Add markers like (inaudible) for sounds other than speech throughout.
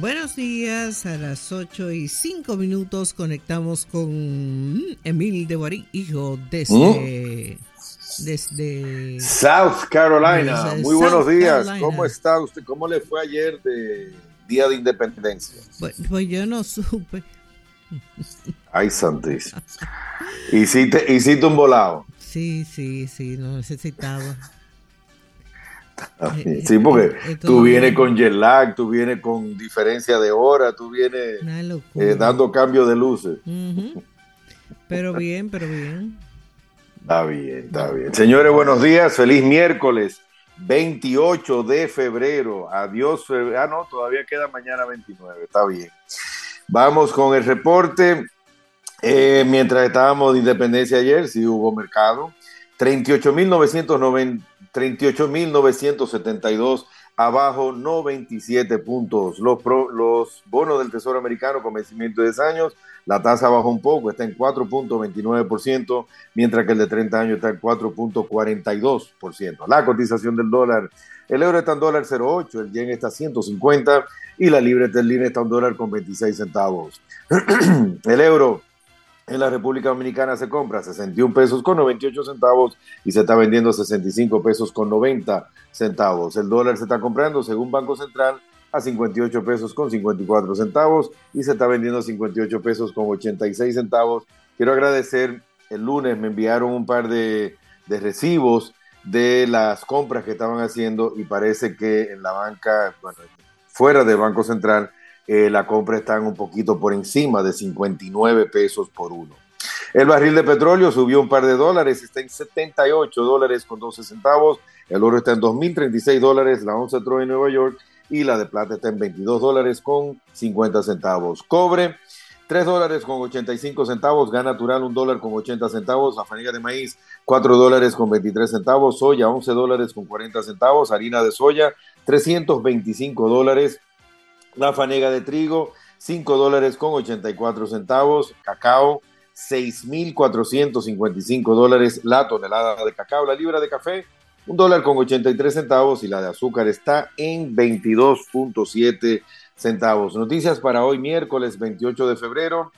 Buenos días, a las 8 y 5 minutos conectamos con Emil de Guarí, hijo, desde, ¿Mm? desde South Carolina. desde Muy South buenos días. Carolina. ¿Cómo está usted? ¿Cómo le fue ayer de Día de Independencia? Pues, pues yo no supe. Ay, santísimo. Hiciste, hiciste un volado. Sí, sí, sí, lo necesitaba. Sí, porque Eh, tú todo vienes con jet lag, tú vienes con diferencia de hora, tú vienes eh, dando cambio de luces. Pero bien, pero bien. Está bien, está bien. Señores, buenos días. Feliz miércoles 28 de febrero. Adiós. febrero. Ah, no, todavía queda mañana 29. Está bien. Vamos con el reporte. Eh, mientras estábamos de independencia ayer, sí hubo mercado. 38.990 38.972 abajo 97 puntos. Los, pro- los bonos del Tesoro Americano con vencimiento de 10 años, la tasa bajó un poco, está en 4.29%, mientras que el de 30 años está en 4.42%. La cotización del dólar, el euro está en dólar 0.8, el yen está a 150 y la libra esterlina está en dólar con 26 centavos. (clears throat) el euro en la República Dominicana se compra 61 pesos con 98 centavos y se está vendiendo 65 pesos con 90 centavos. El dólar se está comprando, según Banco Central, a 58 pesos con 54 centavos y se está vendiendo 58 pesos con 86 centavos. Quiero agradecer, el lunes me enviaron un par de, de recibos de las compras que estaban haciendo y parece que en la banca, bueno, fuera del Banco Central, eh, la compra está un poquito por encima de 59 pesos por uno. El barril de petróleo subió un par de dólares, está en 78 dólares con 12 centavos. El oro está en 2.036 dólares, la onza Troy en Nueva York y la de plata está en 22 dólares con 50 centavos. Cobre, 3 dólares con 85 centavos, gas natural 1 dólar con 80 centavos, la fanega de maíz 4 dólares con 23 centavos, soya 11 dólares con 40 centavos, harina de soya 325 dólares, la fanega de trigo, 5 dólares con 84 centavos, cacao, 6.455 dólares la tonelada de cacao, la libra de café, un dólar con 83 centavos y la de azúcar está en 22.7 centavos. Noticias para hoy, miércoles 28 de febrero.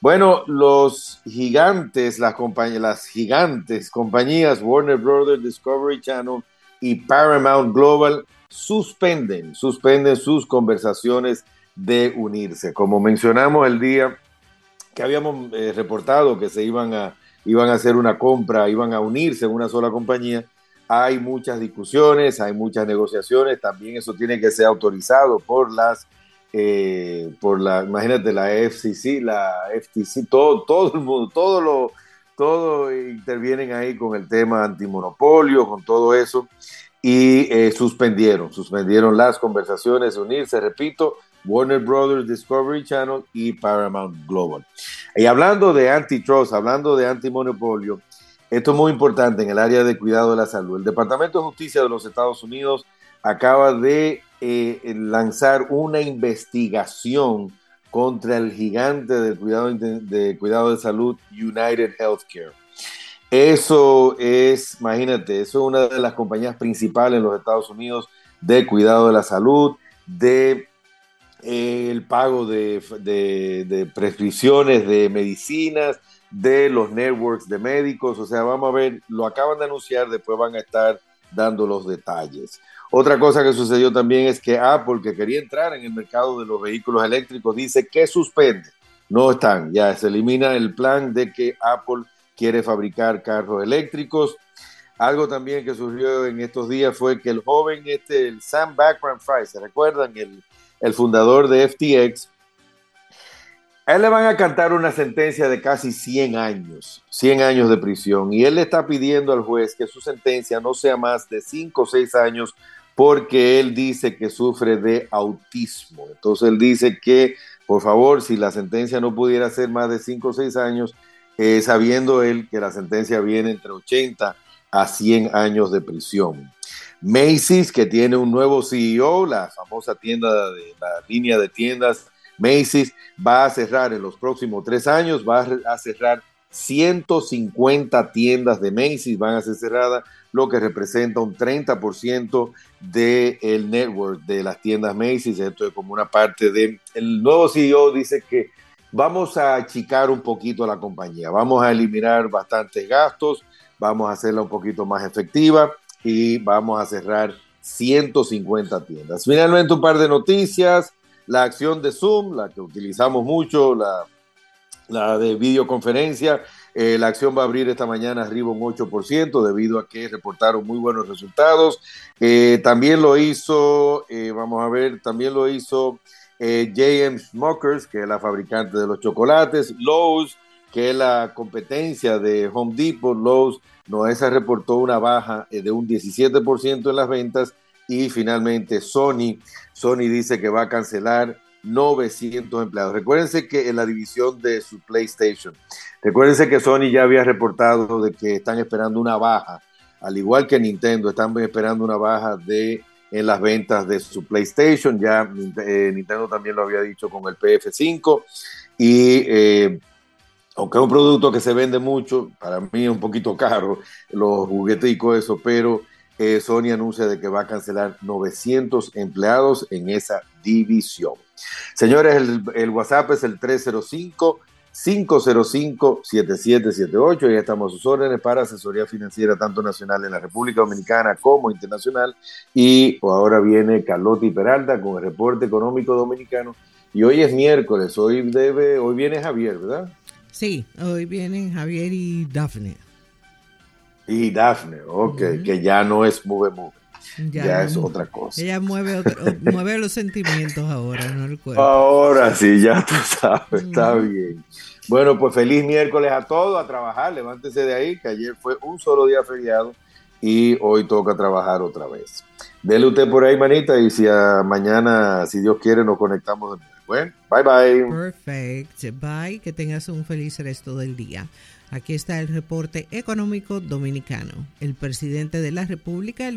Bueno, los gigantes, las, compañ las gigantes compañías Warner Brothers, Discovery Channel y Paramount Global suspenden, suspenden sus conversaciones de unirse. Como mencionamos el día que habíamos eh, reportado que se iban a, iban a hacer una compra, iban a unirse en una sola compañía, hay muchas discusiones, hay muchas negociaciones, también eso tiene que ser autorizado por las, eh, por la, imagínate, la FCC, la FTC, todo, todo el mundo, todo lo, todo intervienen ahí con el tema antimonopolio, con todo eso y eh, suspendieron, suspendieron las conversaciones unirse, repito, Warner Brothers, Discovery Channel y Paramount Global. Y hablando de antitrust, hablando de antimonopolio, esto es muy importante en el área de cuidado de la salud. El Departamento de Justicia de los Estados Unidos acaba de eh, lanzar una investigación contra el gigante del cuidado de, cuidado de salud United Healthcare. Eso es, imagínate, eso es una de las compañías principales en los Estados Unidos de cuidado de la salud, de eh, el pago de, de, de, prescripciones de medicinas, de los networks de médicos. O sea, vamos a ver, lo acaban de anunciar, después van a estar dando los detalles. Otra cosa que sucedió también es que Apple, que quería entrar en el mercado de los vehículos eléctricos, dice que suspende. No están, ya se elimina el plan de que Apple quiere fabricar carros eléctricos. Algo también que surgió en estos días fue que el joven, este, el Sam Backman Fry, ¿se recuerdan? El, el fundador de FTX, a él le van a cantar una sentencia de casi 100 años, 100 años de prisión, y él le está pidiendo al juez que su sentencia no sea más de 5 o 6 años porque él dice que sufre de autismo. Entonces él dice que, por favor, si la sentencia no pudiera ser más de 5 o 6 años, eh, sabiendo él que la sentencia viene entre 80 a 100 años de prisión. Macy's, que tiene un nuevo CEO, la famosa tienda de la línea de tiendas Macy's, va a cerrar en los próximos tres años, va a cerrar 150 tiendas de Macy's van a ser cerradas, lo que representa un 30% del network de las tiendas Macy's. Esto es como una parte de... El nuevo CEO dice que vamos a achicar un poquito a la compañía, vamos a eliminar bastantes gastos, vamos a hacerla un poquito más efectiva y vamos a cerrar 150 tiendas. Finalmente un par de noticias, la acción de Zoom, la que utilizamos mucho, la, la de videoconferencia, eh, la acción va a abrir esta mañana arriba un 8% debido a que reportaron muy buenos resultados. Eh, también lo hizo, eh, vamos a ver, también lo hizo JM Smokers, que es la fabricante de los chocolates, Lowe's, que es la competencia de Home Depot, Lowe's, Noesa reportó una baja de un 17% en las ventas. Y finalmente Sony, Sony dice que va a cancelar 900 empleados. Recuérdense que en la división de su PlayStation, recuérdense que Sony ya había reportado de que están esperando una baja, al igual que Nintendo, están esperando una baja de en las ventas de su PlayStation. Ya eh, Nintendo también lo había dicho con el PF5 y eh, aunque es un producto que se vende mucho, para mí es un poquito caro los jugueticos eso, pero eh, Sony anuncia de que va a cancelar 900 empleados en esa división. Señores, el, WhatsApp es el 305. 505-7778. Ya estamos a sus órdenes para asesoría financiera tanto nacional en la República Dominicana como internacional. Y ahora viene Carlotti Peralta con el reporte económico dominicano. Y hoy es miércoles, hoy debe, hoy viene Javier, ¿verdad? Sí, hoy vienen Javier y Daphne. Y Daphne, ok, que ya no es Move Move. Ya, es otra cosa. Ella mueve, (laughs) mueve los sentimientos ahora, no el cuerpo. Ahora sí, ya tú sabes, está bien. Bueno, pues feliz miércoles a todos, a trabajar, levántese de ahí, que ayer fue un solo día feriado y hoy toca trabajar otra vez. Dele usted por ahí, manita, y si a mañana, si Dios quiere, nos conectamos de nuevo. Bueno, bye bye. Perfect. Bye. Que tengas un feliz resto del día. Aquí está el reporte económico dominicano. El presidente de la República,